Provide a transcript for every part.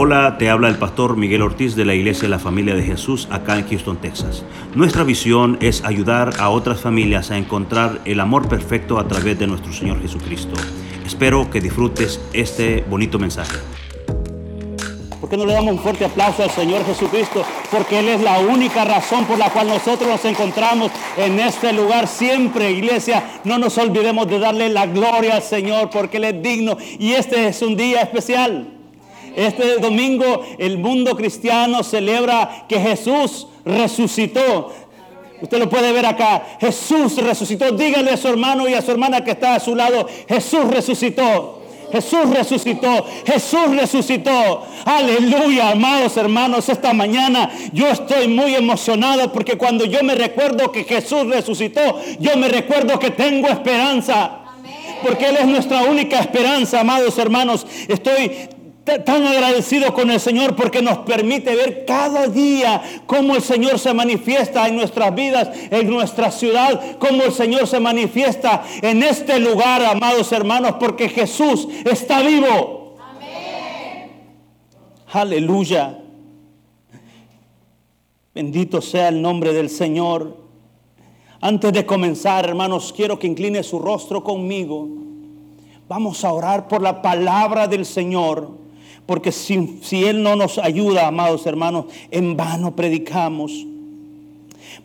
Hola, te habla el pastor Miguel Ortiz de la Iglesia de la Familia de Jesús acá en Houston, Texas. Nuestra visión es ayudar a otras familias a encontrar el amor perfecto a través de nuestro Señor Jesucristo. Espero que disfrutes este bonito mensaje. ¿Por qué no le damos un fuerte aplauso al Señor Jesucristo? Porque Él es la única razón por la cual nosotros nos encontramos en este lugar siempre, iglesia. No nos olvidemos de darle la gloria al Señor porque Él es digno y este es un día especial. Este domingo el mundo cristiano celebra que Jesús resucitó. Usted lo puede ver acá. Jesús resucitó. Dígale a su hermano y a su hermana que está a su lado. Jesús resucitó. Jesús resucitó, Jesús resucitó. Aleluya, amados hermanos, esta mañana yo estoy muy emocionado porque cuando yo me recuerdo que Jesús resucitó, yo me recuerdo que tengo esperanza. Porque Él es nuestra única esperanza, amados hermanos. Estoy tan agradecido con el Señor porque nos permite ver cada día cómo el Señor se manifiesta en nuestras vidas, en nuestra ciudad, cómo el Señor se manifiesta en este lugar, amados hermanos, porque Jesús está vivo. Aleluya. Bendito sea el nombre del Señor. Antes de comenzar, hermanos, quiero que incline su rostro conmigo. Vamos a orar por la palabra del Señor. Porque si, si Él no nos ayuda, amados hermanos, en vano predicamos.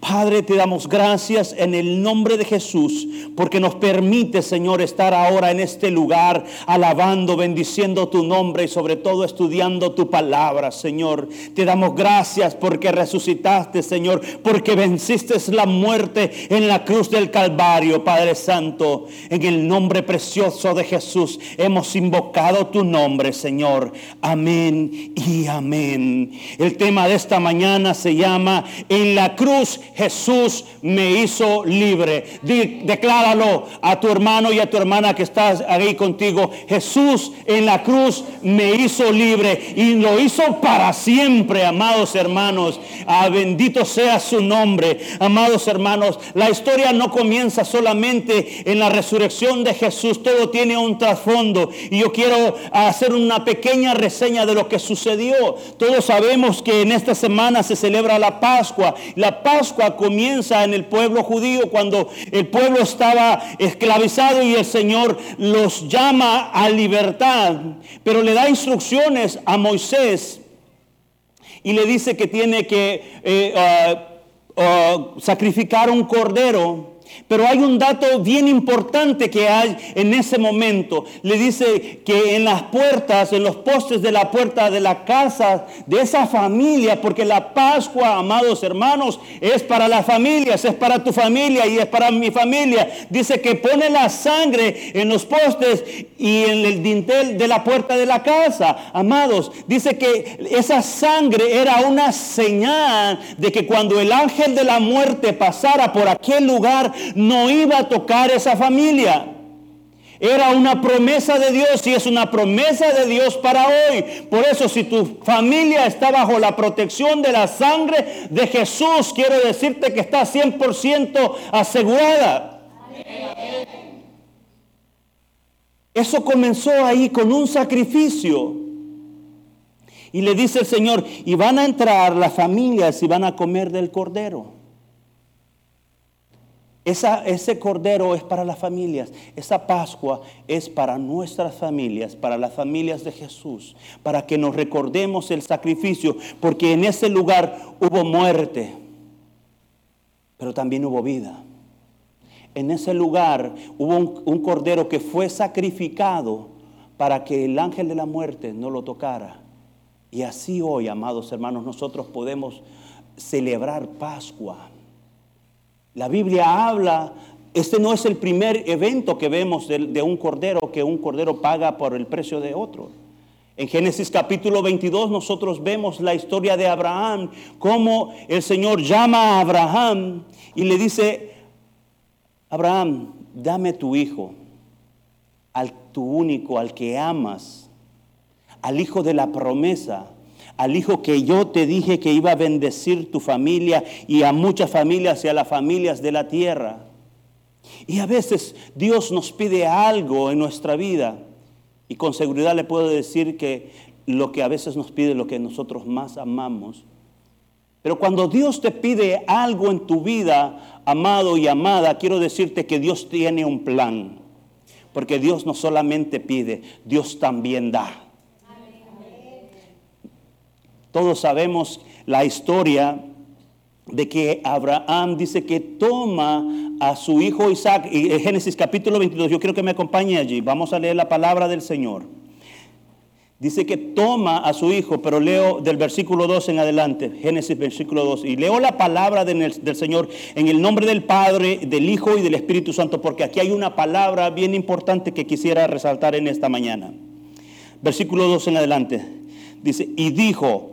Padre, te damos gracias en el nombre de Jesús, porque nos permite, Señor, estar ahora en este lugar, alabando, bendiciendo tu nombre y sobre todo estudiando tu palabra, Señor. Te damos gracias porque resucitaste, Señor, porque venciste la muerte en la cruz del Calvario, Padre Santo. En el nombre precioso de Jesús hemos invocado tu nombre, Señor. Amén y amén. El tema de esta mañana se llama En la cruz Jesús me hizo libre. decláralo a tu hermano y a tu hermana que estás ahí contigo. Jesús en la cruz me hizo libre y lo hizo para siempre, amados hermanos. Ah, bendito sea su nombre, amados hermanos. La historia no comienza solamente en la resurrección de Jesús, todo tiene un trasfondo. Y yo quiero hacer una pequeña reseña de lo que sucedió. Todos sabemos que en esta semana se celebra la Pascua. La Pascua comienza en el pueblo judío cuando el pueblo estaba esclavizado y el Señor los llama a libertad, pero le da instrucciones a Moisés y le dice que tiene que eh, ah, ah, sacrificar un cordero pero hay un dato bien importante que hay en ese momento. Le dice que en las puertas, en los postes de la puerta de la casa de esa familia, porque la Pascua, amados hermanos, es para las familias, es para tu familia y es para mi familia. Dice que pone la sangre en los postes y en el dintel de la puerta de la casa. Amados, dice que esa sangre era una señal de que cuando el ángel de la muerte pasara por aquel lugar, no iba a tocar esa familia. Era una promesa de Dios y es una promesa de Dios para hoy. Por eso si tu familia está bajo la protección de la sangre de Jesús, quiero decirte que está 100% asegurada. Eso comenzó ahí con un sacrificio. Y le dice el Señor, y van a entrar las familias y van a comer del cordero ese cordero es para las familias. Esa Pascua es para nuestras familias, para las familias de Jesús, para que nos recordemos el sacrificio, porque en ese lugar hubo muerte, pero también hubo vida. En ese lugar hubo un cordero que fue sacrificado para que el ángel de la muerte no lo tocara. Y así hoy, amados hermanos, nosotros podemos celebrar Pascua la Biblia habla, este no es el primer evento que vemos de, un cordero, que un cordero paga por el precio de otro. En Génesis capítulo 22 nosotros vemos la historia de Abraham, cómo el Señor llama a Abraham y le dice, Abraham, dame tu hijo, al tu único, al que amas, al hijo de la promesa, al hijo que yo te dije que iba a bendecir tu familia y a muchas familias y a las familias de la tierra. Y a veces Dios nos pide algo en nuestra vida y con seguridad le puedo decir que lo que a veces nos pide, lo que nosotros más amamos. Pero cuando Dios te pide algo en tu vida, amado y amada, quiero decirte que Dios tiene un plan. Porque Dios no solamente pide, Dios también da. Todos sabemos la historia de que Abraham dice que toma a su hijo Isaac, y Génesis capítulo 22, yo quiero que me acompañe allí, vamos a leer la palabra del Señor. Dice que toma a su hijo, pero leo del versículo 2 en adelante, Génesis versículo 2, y leo la palabra del Señor en el nombre del Padre, del Hijo y del Espíritu Santo, porque aquí hay una palabra bien importante que quisiera resaltar en esta mañana. Versículo 2 en adelante. Dice, y dijo,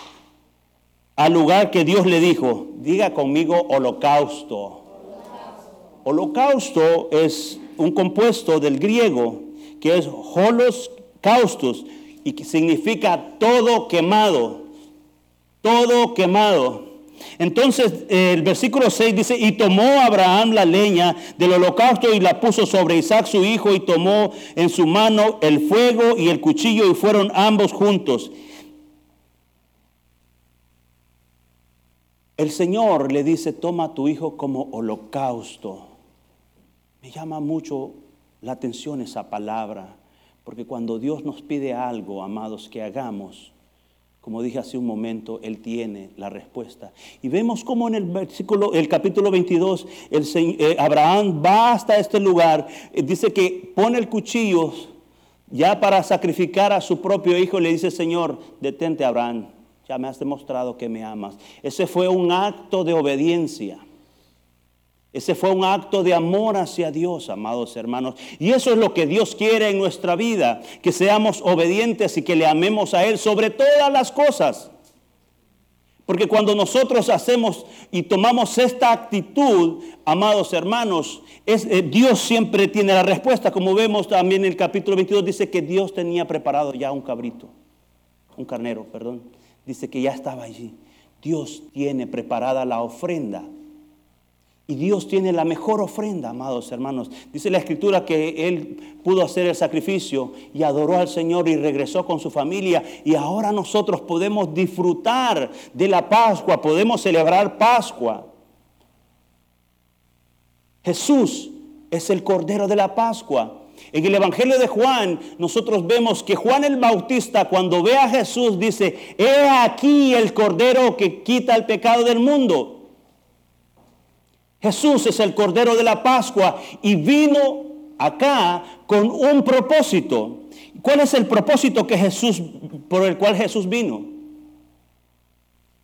al lugar que Dios le dijo. Diga conmigo holocausto. Holocausto es un compuesto del griego que es holos caustos y que significa todo quemado, todo quemado. Entonces el versículo 6 dice, y tomó Abraham la leña del holocausto y la puso sobre Isaac su hijo y tomó en su mano el fuego y el cuchillo y fueron ambos juntos. El Señor le dice, toma a tu hijo como holocausto. Me llama mucho la atención esa palabra, porque cuando Dios nos pide algo, amados, que hagamos, como dije hace un momento, Él tiene la respuesta. Y vemos como en el versículo, el capítulo 22, el, eh, Abraham va hasta este lugar, eh, dice que pone el cuchillo ya para sacrificar a su propio hijo, le dice, Señor, detente Abraham, ya me has demostrado que me amas. Ese fue un acto de obediencia. Ese fue un acto de amor hacia Dios, amados hermanos. Y eso es lo que Dios quiere en nuestra vida, que seamos obedientes y que le amemos a Él sobre todas las cosas. Porque cuando nosotros hacemos y tomamos esta actitud, amados hermanos, eh, Dios siempre tiene la respuesta. Como vemos también en el capítulo 22, dice que Dios tenía preparado ya un cabrito, un carnero, perdón. Dice que ya estaba allí. Dios tiene preparada la ofrenda y Dios tiene la mejor ofrenda, amados hermanos. Dice la escritura que Él pudo hacer el sacrificio y adoró al Señor y regresó con su familia. Y ahora nosotros podemos disfrutar de la Pascua, podemos celebrar Pascua. Jesús es el Cordero de la Pascua. En el Evangelio de Juan nosotros vemos que Juan el Bautista cuando ve a Jesús dice, he aquí el Cordero que quita el pecado del mundo. Jesús es el Cordero de la Pascua y vino acá con un propósito. ¿Cuál es el propósito que Jesús, por el cual Jesús vino?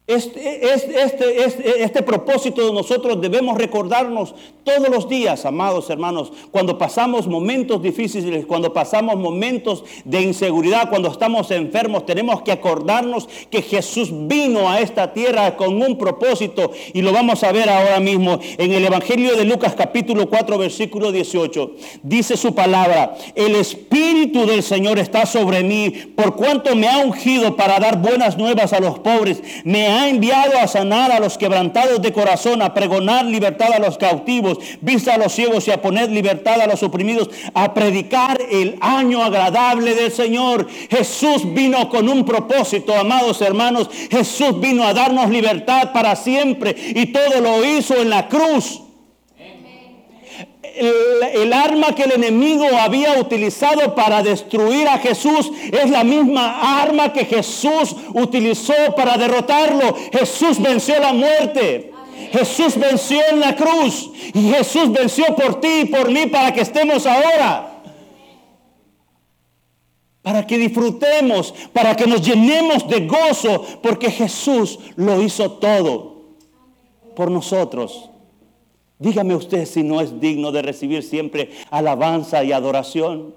Este, este, este, este, propósito nosotros debemos recordarnos todos los días, amados hermanos, cuando pasamos momentos difíciles, cuando pasamos momentos de inseguridad, cuando estamos enfermos, tenemos que acordarnos que Jesús vino a esta tierra con un propósito y lo vamos a ver ahora mismo en el Evangelio de Lucas capítulo 4 versículo 18. Dice su palabra, el Espíritu del Señor está sobre mí por cuanto me ha ungido para dar buenas nuevas a los pobres, me ha ha enviado a sanar a los quebrantados de corazón, a pregonar libertad a los cautivos, vista a los ciegos y a poner libertad a los oprimidos, a predicar el año agradable del Señor. Jesús vino con un propósito, amados hermanos. Jesús vino a darnos libertad para siempre y todo lo hizo en la cruz el, arma que el enemigo había utilizado para destruir a Jesús es la misma arma que Jesús utilizó para derrotarlo. Jesús venció la muerte. Jesús venció en la cruz y Jesús venció por ti y por mí para que estemos ahora. Para que disfrutemos, para que nos llenemos de gozo, porque Jesús lo hizo todo por nosotros. Dígame usted si no es digno de recibir siempre alabanza y adoración.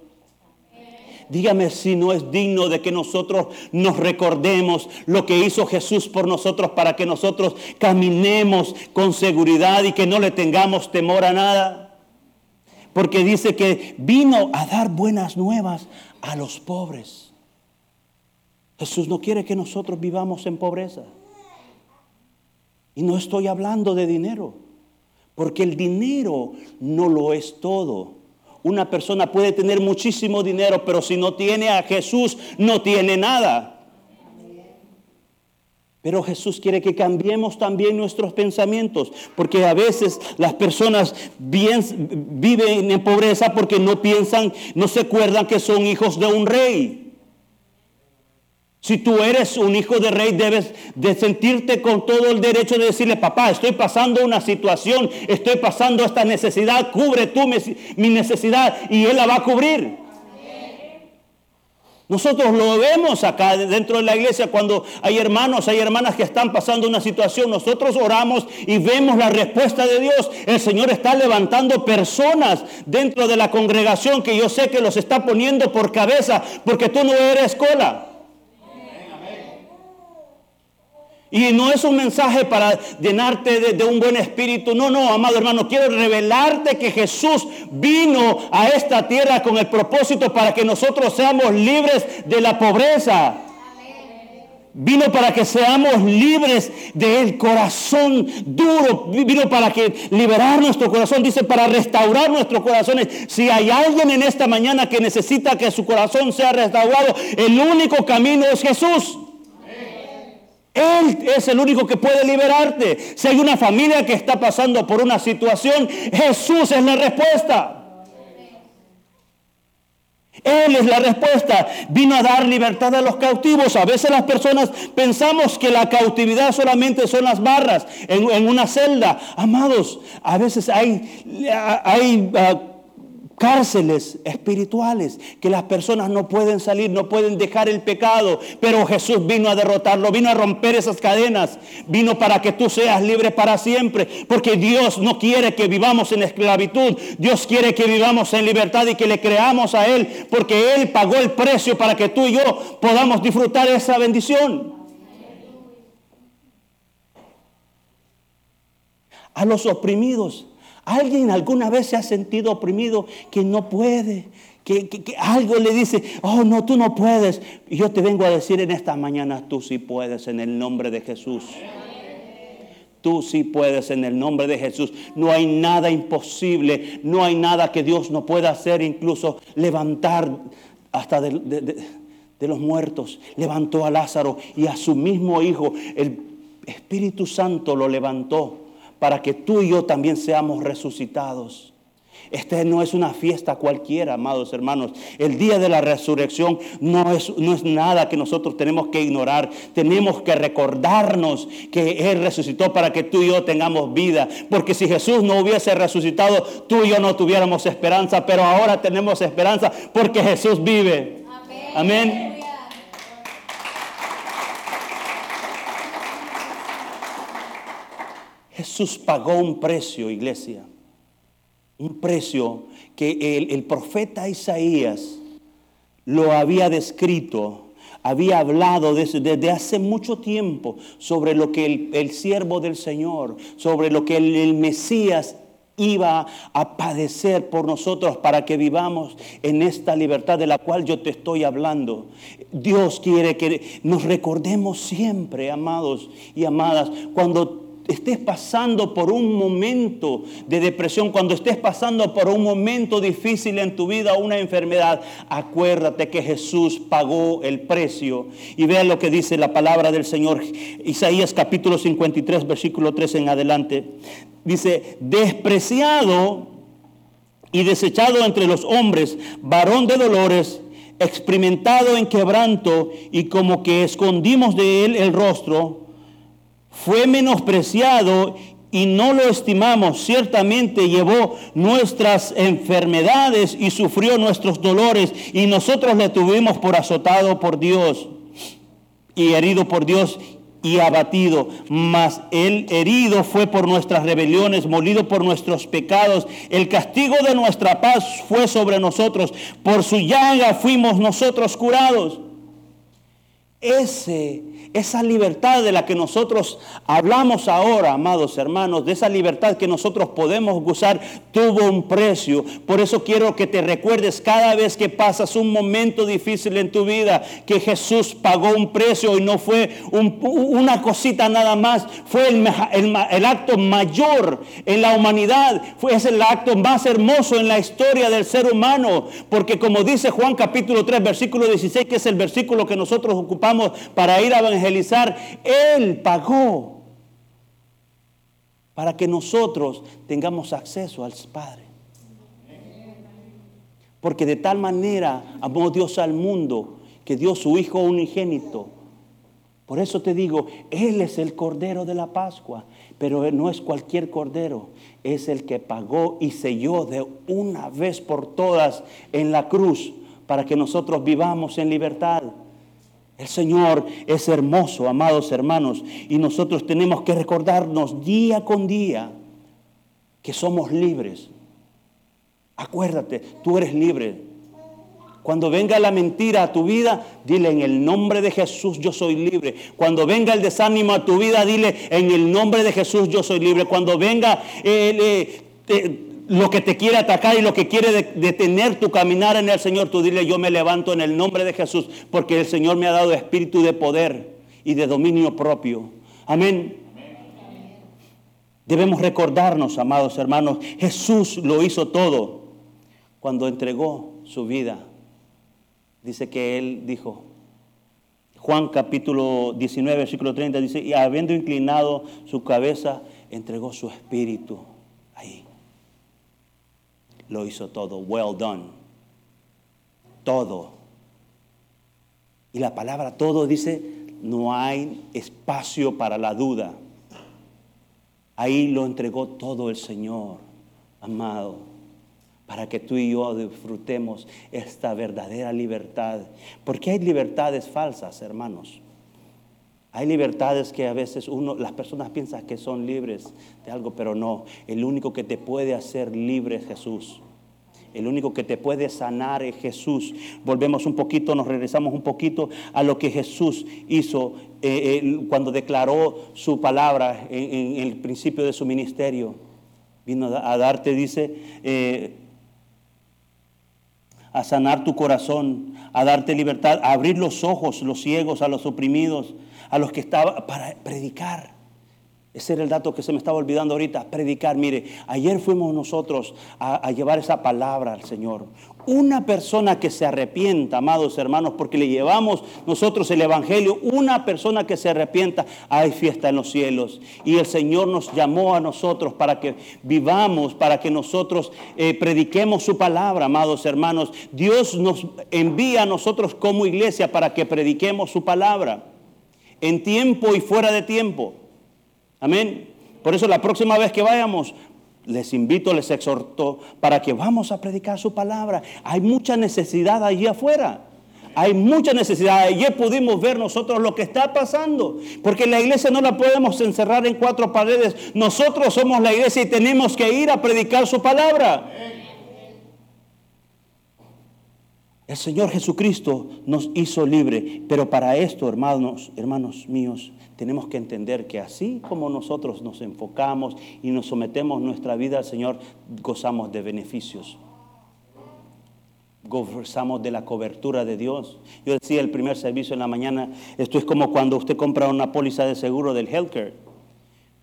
Dígame si no es digno de que nosotros nos recordemos lo que hizo Jesús por nosotros para que nosotros caminemos con seguridad y que no le tengamos temor a nada. Porque dice que vino a dar buenas nuevas a los pobres. Jesús no quiere que nosotros vivamos en pobreza. Y no estoy hablando de dinero, porque el dinero no lo es todo. Una persona puede tener muchísimo dinero, pero si no tiene a Jesús, no tiene nada. Pero Jesús quiere que cambiemos también nuestros pensamientos, porque a veces las personas viven en pobreza porque no piensan, no se acuerdan que son hijos de un rey. Si tú eres un hijo de rey, debes de sentirte con todo el derecho de decirle, papá, estoy pasando una situación, estoy pasando esta necesidad, cubre tú mi, necesidad y Él la va a cubrir. Nosotros lo vemos acá dentro de la iglesia cuando hay hermanos, hay hermanas que están pasando una situación. Nosotros oramos y vemos la respuesta de Dios. El Señor está levantando personas dentro de la congregación que yo sé que los está poniendo por cabeza porque tú no eres cola. Y no es un mensaje para llenarte de, un buen espíritu. No, no, amado hermano, quiero revelarte que Jesús vino a esta tierra con el propósito para que nosotros seamos libres de la pobreza. Vino para que seamos libres del corazón duro. Vino para que liberar nuestro corazón. Dice para restaurar nuestros corazones. Si hay alguien en esta mañana que necesita que su corazón sea restaurado, el único camino es Jesús. Él es el único que puede liberarte. Si hay una familia que está pasando por una situación, Jesús es la respuesta. Él es la respuesta. Vino a dar libertad a los cautivos. A veces las personas pensamos que la cautividad solamente son las barras en, una celda. Amados, a veces hay, hay ah, cárceles espirituales que las personas no pueden salir, no pueden dejar el pecado, pero Jesús vino a derrotarlo, vino a romper esas cadenas, vino para que tú seas libre para siempre, porque Dios no quiere que vivamos en esclavitud, Dios quiere que vivamos en libertad y que le creamos a Él, porque Él pagó el precio para que tú y yo podamos disfrutar esa bendición. A los oprimidos ¿Alguien alguna vez se ha sentido oprimido que no puede? Que, algo le dice, oh no, tú no puedes. Y yo te vengo a decir en esta mañana, tú sí puedes en el nombre de Jesús. Tú sí puedes en el nombre de Jesús. No hay nada imposible, no hay nada que Dios no pueda hacer, incluso levantar hasta de, de los muertos. Levantó a Lázaro y a su mismo hijo. El Espíritu Santo lo levantó para que tú y yo también seamos resucitados. Esta no es una fiesta cualquiera, amados hermanos. El día de la resurrección no es, no es nada que nosotros tenemos que ignorar. Tenemos que recordarnos que Él resucitó para que tú y yo tengamos vida. Porque si Jesús no hubiese resucitado, tú y yo no tuviéramos esperanza. Pero ahora tenemos esperanza porque Jesús vive. Amén. Amén. Jesús pagó un precio, iglesia. Un precio que el, profeta Isaías lo había descrito, había hablado desde, hace mucho tiempo sobre lo que el, siervo del Señor, sobre lo que el, Mesías iba a padecer por nosotros para que vivamos en esta libertad de la cual yo te estoy hablando. Dios quiere que nos recordemos siempre, amados y amadas, cuando estés pasando por un momento de depresión, cuando estés pasando por un momento difícil en tu vida, una enfermedad, acuérdate que Jesús pagó el precio. Y vea lo que dice la palabra del Señor, Isaías capítulo 53, versículo 3 en adelante. Dice, despreciado y desechado entre los hombres, varón de dolores, experimentado en quebranto y como que escondimos de él el rostro fue menospreciado y no lo estimamos. Ciertamente llevó nuestras enfermedades y sufrió nuestros dolores y nosotros le tuvimos por azotado por Dios y herido por Dios y abatido, mas el herido fue por nuestras rebeliones, molido por nuestros pecados. El castigo de nuestra paz fue sobre nosotros, por su llaga fuimos nosotros curados. Ese esa libertad de la que nosotros hablamos ahora, amados hermanos, de esa libertad que nosotros podemos gozar, tuvo un precio. Por eso quiero que te recuerdes cada vez que pasas un momento difícil en tu vida, que Jesús pagó un precio y no fue una cosita nada más, fue el, acto mayor en la humanidad, fue, es el acto más hermoso en la historia del ser humano, porque como dice Juan capítulo 3, versículo 16, que es el versículo que nosotros ocupamos para ir a evangelizar, Él pagó para que nosotros tengamos acceso al Padre. Porque de tal manera amó Dios al mundo que dio su Hijo unigénito. Por eso te digo, Él es el Cordero de la Pascua, pero no es cualquier Cordero, es el que pagó y selló de una vez por todas en la cruz para que nosotros vivamos en libertad. El Señor es hermoso, amados hermanos, y nosotros tenemos que recordarnos día con día que somos libres. Acuérdate, tú eres libre. Cuando venga la mentira a tu vida, dile en el nombre de Jesús yo soy libre. Cuando venga el desánimo a tu vida, dile en el nombre de Jesús yo soy libre. Cuando venga eh, eh, lo que te quiere atacar y lo que quiere detener tu caminar en el Señor, tú dile, yo me levanto en el nombre de Jesús, porque el Señor me ha dado espíritu de poder y de dominio propio. Amén. Debemos recordarnos, amados hermanos, Jesús lo hizo todo cuando entregó su vida. Dice que Él dijo, Juan capítulo 19, versículo 30, dice, y habiendo inclinado su cabeza, entregó su espíritu ahí lo hizo todo. Well done. Todo. Y la palabra todo dice, no hay espacio para la duda. Ahí lo entregó todo el Señor, amado, para que tú y yo disfrutemos esta verdadera libertad. Porque hay libertades falsas, hermanos. Hay libertades que a veces uno, las personas piensan que son libres de algo, pero no. El único que te puede hacer libre es Jesús. El único que te puede sanar es Jesús. Volvemos un poquito, nos regresamos un poquito a lo que Jesús hizo eh, cuando declaró su palabra en, el principio de su ministerio. Vino a darte, dice, eh, a sanar tu corazón, a darte libertad, a abrir los ojos, los ciegos, a los oprimidos, a los que estaban para predicar. Ese era el dato que se me estaba olvidando ahorita, predicar. Mire, ayer fuimos nosotros a, llevar esa palabra al Señor. Una persona que se arrepienta, amados hermanos, porque le llevamos nosotros el Evangelio, una persona que se arrepienta, hay fiesta en los cielos. Y el Señor nos llamó a nosotros para que vivamos, para que nosotros eh, prediquemos su palabra, amados hermanos. Dios nos envía a nosotros como iglesia para que prediquemos su palabra, en tiempo y fuera de tiempo. Amén. Por eso la próxima vez que vayamos, les invito, les exhorto para que vamos a predicar su palabra. Hay mucha necesidad allí afuera. Hay mucha necesidad. Ayer pudimos ver nosotros lo que está pasando. Porque la iglesia no la podemos encerrar en cuatro paredes. Nosotros somos la iglesia y tenemos que ir a predicar su palabra. El Señor Jesucristo nos hizo libre. Pero para esto, hermanos, hermanos míos, tenemos que entender que así como nosotros nos enfocamos y nos sometemos nuestra vida al Señor, gozamos de beneficios. Gozamos de la cobertura de Dios. Yo decía el primer servicio en la mañana, esto es como cuando usted compra una póliza de seguro del healthcare.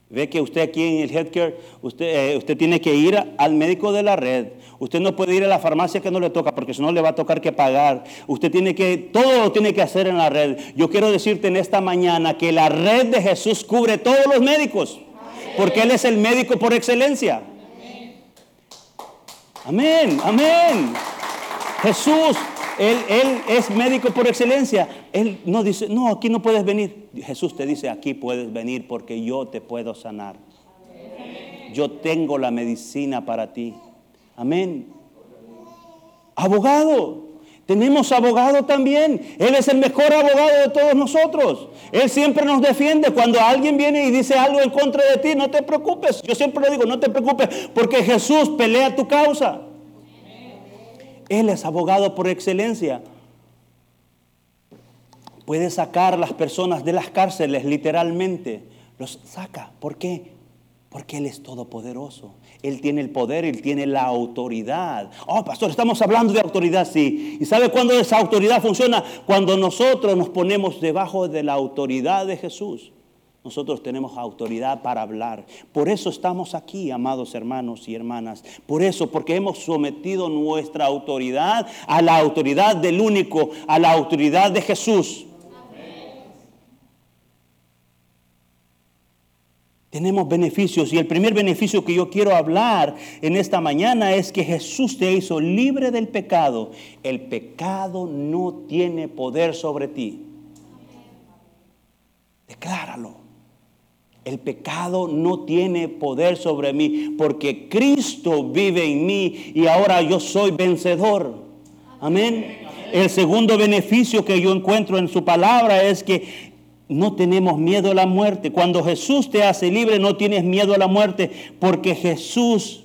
Ve que usted aquí en el healthcare, usted, eh, usted tiene que ir al médico de la red. Usted no puede ir a la farmacia que no le toca porque si no le va a tocar que pagar. Usted tiene que, todo lo tiene que hacer en la red. Yo quiero decirte en esta mañana que la red de Jesús cubre todos los médicos. Porque Él es el médico por excelencia. Amén, amén. Jesús él, es médico por excelencia. Él no dice, no, aquí no puedes venir. Jesús te dice, aquí puedes venir porque yo te puedo sanar. Yo tengo la medicina para ti. Amén. Abogado, Tenemos abogado también. Él es el mejor abogado de todos nosotros. Él siempre nos defiende. Cuando alguien viene y dice algo en contra de ti, no te preocupes. Yo siempre le digo, no te preocupes, porque Jesús pelea tu causa. Él es abogado por excelencia. Puede sacar las personas de las cárceles, literalmente. Los saca. ¿Por qué? Porque Él es todopoderoso. Él tiene el poder, Él tiene la autoridad. Oh, pastor, estamos hablando de autoridad, sí. ¿Y sabe cuándo esa autoridad funciona? Cuando nosotros nos ponemos debajo de la autoridad de Jesús. Nosotros tenemos autoridad para hablar. Por eso estamos aquí, amados hermanos y hermanas. Por eso, porque hemos sometido nuestra autoridad a la autoridad del único, a la autoridad de Jesús. Tenemos beneficios y el primer beneficio que yo quiero hablar en esta mañana es que Jesús te hizo libre del pecado. El pecado no tiene poder sobre ti. Decláralo. El pecado no tiene poder sobre mí porque Cristo vive en mí y ahora yo soy vencedor. Amén. El segundo beneficio que yo encuentro en su palabra es que no tenemos miedo a la muerte. Cuando Jesús te hace libre, no tienes miedo a la muerte, porque Jesús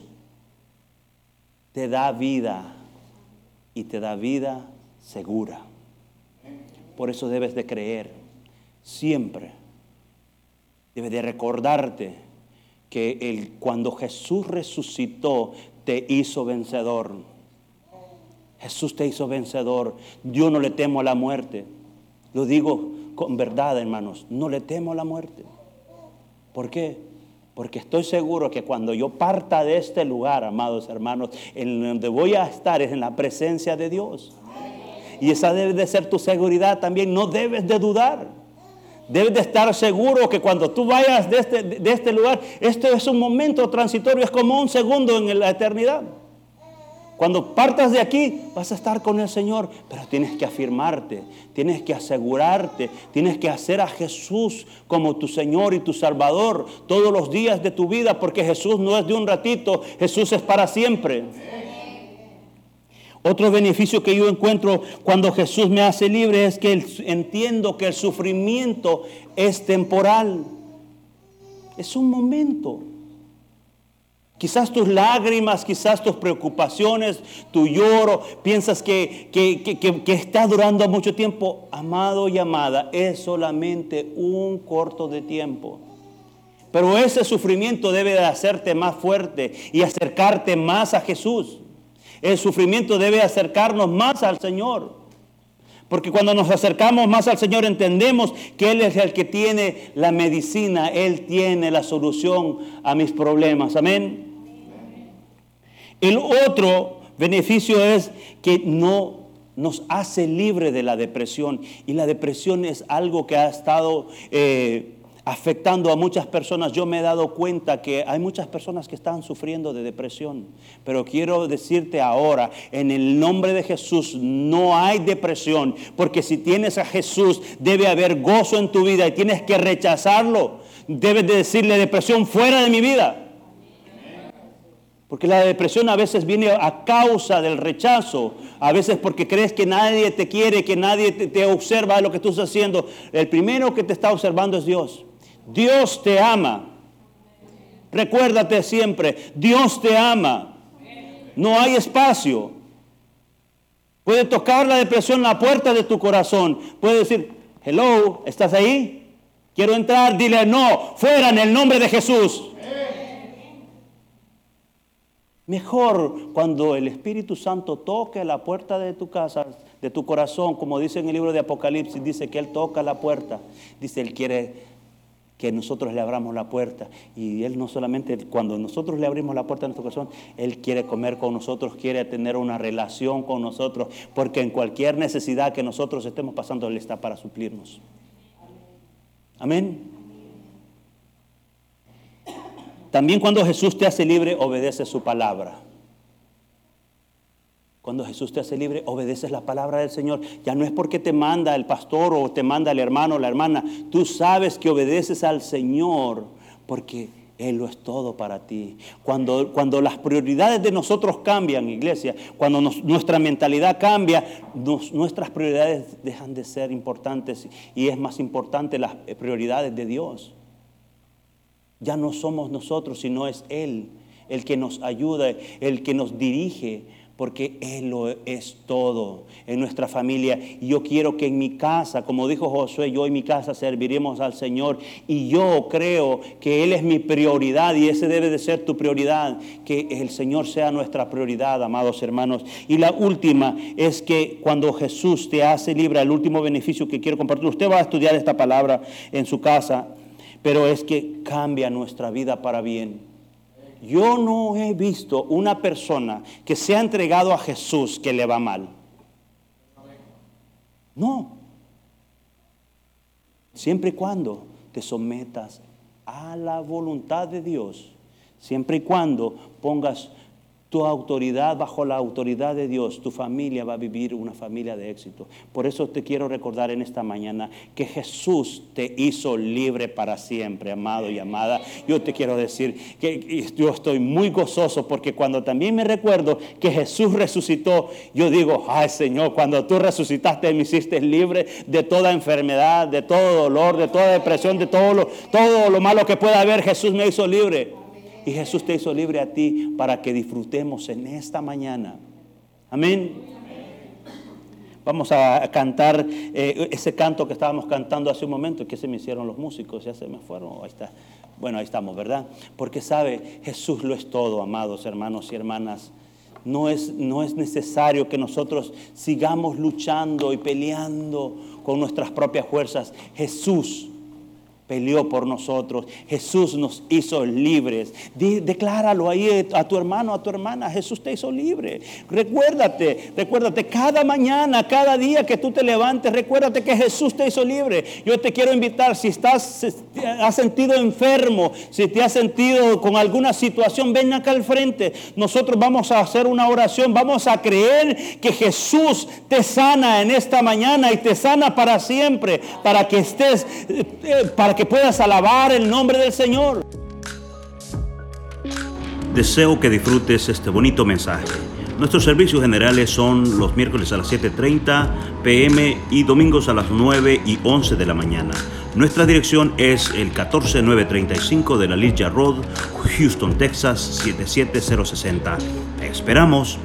te da vida y te da vida segura. Por eso debes de creer siempre. Debes de recordarte que el, cuando Jesús resucitó, te hizo vencedor. Jesús te hizo vencedor. Yo no le temo a la muerte. Lo digo con verdad, hermanos, no le temo a la muerte. ¿Por qué? Porque estoy seguro que cuando yo parta de este lugar, amados hermanos, en donde voy a estar es en la presencia de Dios. Y esa debe de ser tu seguridad también. No debes de dudar. Debes de estar seguro que cuando tú vayas de este, de este lugar, esto es un momento transitorio, es como un segundo en la eternidad. Cuando partas de aquí, vas a estar con el Señor, pero tienes que afirmarte, tienes que asegurarte, tienes que hacer a Jesús como tu Señor y tu Salvador todos los días de tu vida, porque Jesús no es de un ratito, Jesús es para siempre. Otro beneficio que yo encuentro cuando Jesús me hace libre es que entiendo que el sufrimiento es temporal. Es un momento. Quizás tus lágrimas, quizás tus preocupaciones, tu lloro, piensas que, que, está durando mucho tiempo. Amado y amada, es solamente un corto de tiempo. Pero ese sufrimiento debe de hacerte más fuerte y acercarte más a Jesús. El sufrimiento debe acercarnos más al Señor. Porque cuando nos acercamos más al Señor entendemos que Él es el que tiene la medicina, Él tiene la solución a mis problemas. Amén. El otro beneficio es que no nos hace libre de la depresión. Y la depresión es algo que ha estado eh, afectando a muchas personas. Yo me he dado cuenta que hay muchas personas que están sufriendo de depresión. Pero quiero decirte ahora, en el nombre de Jesús, no hay depresión. Porque si tienes a Jesús, debe haber gozo en tu vida y tienes que rechazarlo. Debes de decirle depresión fuera de mi vida. Porque la depresión a veces viene a causa del rechazo, a veces porque crees que nadie te quiere, que nadie te, observa lo que tú estás haciendo. El primero que te está observando es Dios. Dios te ama. Recuérdate siempre, Dios te ama. No hay espacio. Puede tocar la depresión la puerta de tu corazón. Puede decir, hello, ¿estás ahí? Quiero entrar. Dile, no, fuera en el nombre de Jesús. Mejor cuando el Espíritu Santo toque la puerta de tu casa, de tu corazón, como dice en el libro de Apocalipsis, dice que Él toca la puerta. Dice, Él quiere que nosotros le abramos la puerta. Y Él no solamente, cuando nosotros le abrimos la puerta de nuestro corazón, Él quiere comer con nosotros, quiere tener una relación con nosotros, porque en cualquier necesidad que nosotros estemos pasando, Él está para suplirnos. Amén. También cuando Jesús te hace libre, obedece su palabra. Cuando Jesús te hace libre, obedeces la palabra del Señor. Ya no es porque te manda el pastor o te manda el hermano o la hermana. Tú sabes que obedeces al Señor porque Él lo es todo para ti. Cuando, cuando las prioridades de nosotros cambian, iglesia, cuando nuestra mentalidad cambia, nuestras prioridades dejan de ser importantes y es más importante las prioridades de Dios. Ya no somos nosotros, sino es Él el que nos ayuda, el que nos dirige porque Él lo es todo en nuestra familia. Y yo quiero que en mi casa, como dijo Josué, yo en mi casa serviremos al Señor. Y yo creo que Él es mi prioridad y ese debe de ser tu prioridad, que el Señor sea nuestra prioridad, amados hermanos. Y la última es que cuando Jesús te hace libre, el último beneficio que quiero compartir, usted va a estudiar esta palabra en su casa, pero es que cambia nuestra vida para bien. Yo no he visto una persona que se ha entregado a Jesús que le va mal. No. Siempre y cuando te sometas a la voluntad de Dios, siempre y cuando pongas tu autoridad bajo la autoridad de Dios, tu familia va a vivir una familia de éxito. Por eso te quiero recordar en esta mañana que Jesús te hizo libre para siempre, amado y amada. Yo te quiero decir que yo estoy muy gozoso porque cuando también me recuerdo que Jesús resucitó, yo digo, ay Señor, cuando tú resucitaste me hiciste libre de toda enfermedad, de todo dolor, de toda depresión, de todo lo, todo lo malo que pueda haber, Jesús me hizo libre. Y Jesús te hizo libre a ti para que disfrutemos en esta mañana. Amén. Vamos a cantar eh, ese canto que estábamos cantando hace un momento, que se me hicieron los músicos, ya se me fueron, ahí está. Bueno, ahí estamos, ¿verdad? Porque sabe, Jesús lo es todo, amados hermanos y hermanas. No es, no es necesario que nosotros sigamos luchando y peleando con nuestras propias fuerzas. Jesús peleó por nosotros. Jesús nos hizo libres. decláralo ahí a tu hermano, a tu hermana. Jesús te hizo libre. Recuérdate, recuérdate, cada mañana, cada día que tú te levantes, recuérdate que Jesús te hizo libre. Yo te quiero invitar, si estás, has sentido enfermo, si te has sentido con alguna situación, ven acá al frente. Nosotros vamos a hacer una oración, vamos a creer que Jesús te sana en esta mañana y te sana para siempre, para que estés, eh, eh, para que puedas alabar el nombre del Señor. Deseo que disfrutes este bonito mensaje. Nuestros servicios generales son los miércoles a las 7.30 pm y domingos a las 9 y 11 de la mañana. Nuestra dirección es el 14935 de la Ligia Road, Houston, Texas 77060. esperamos.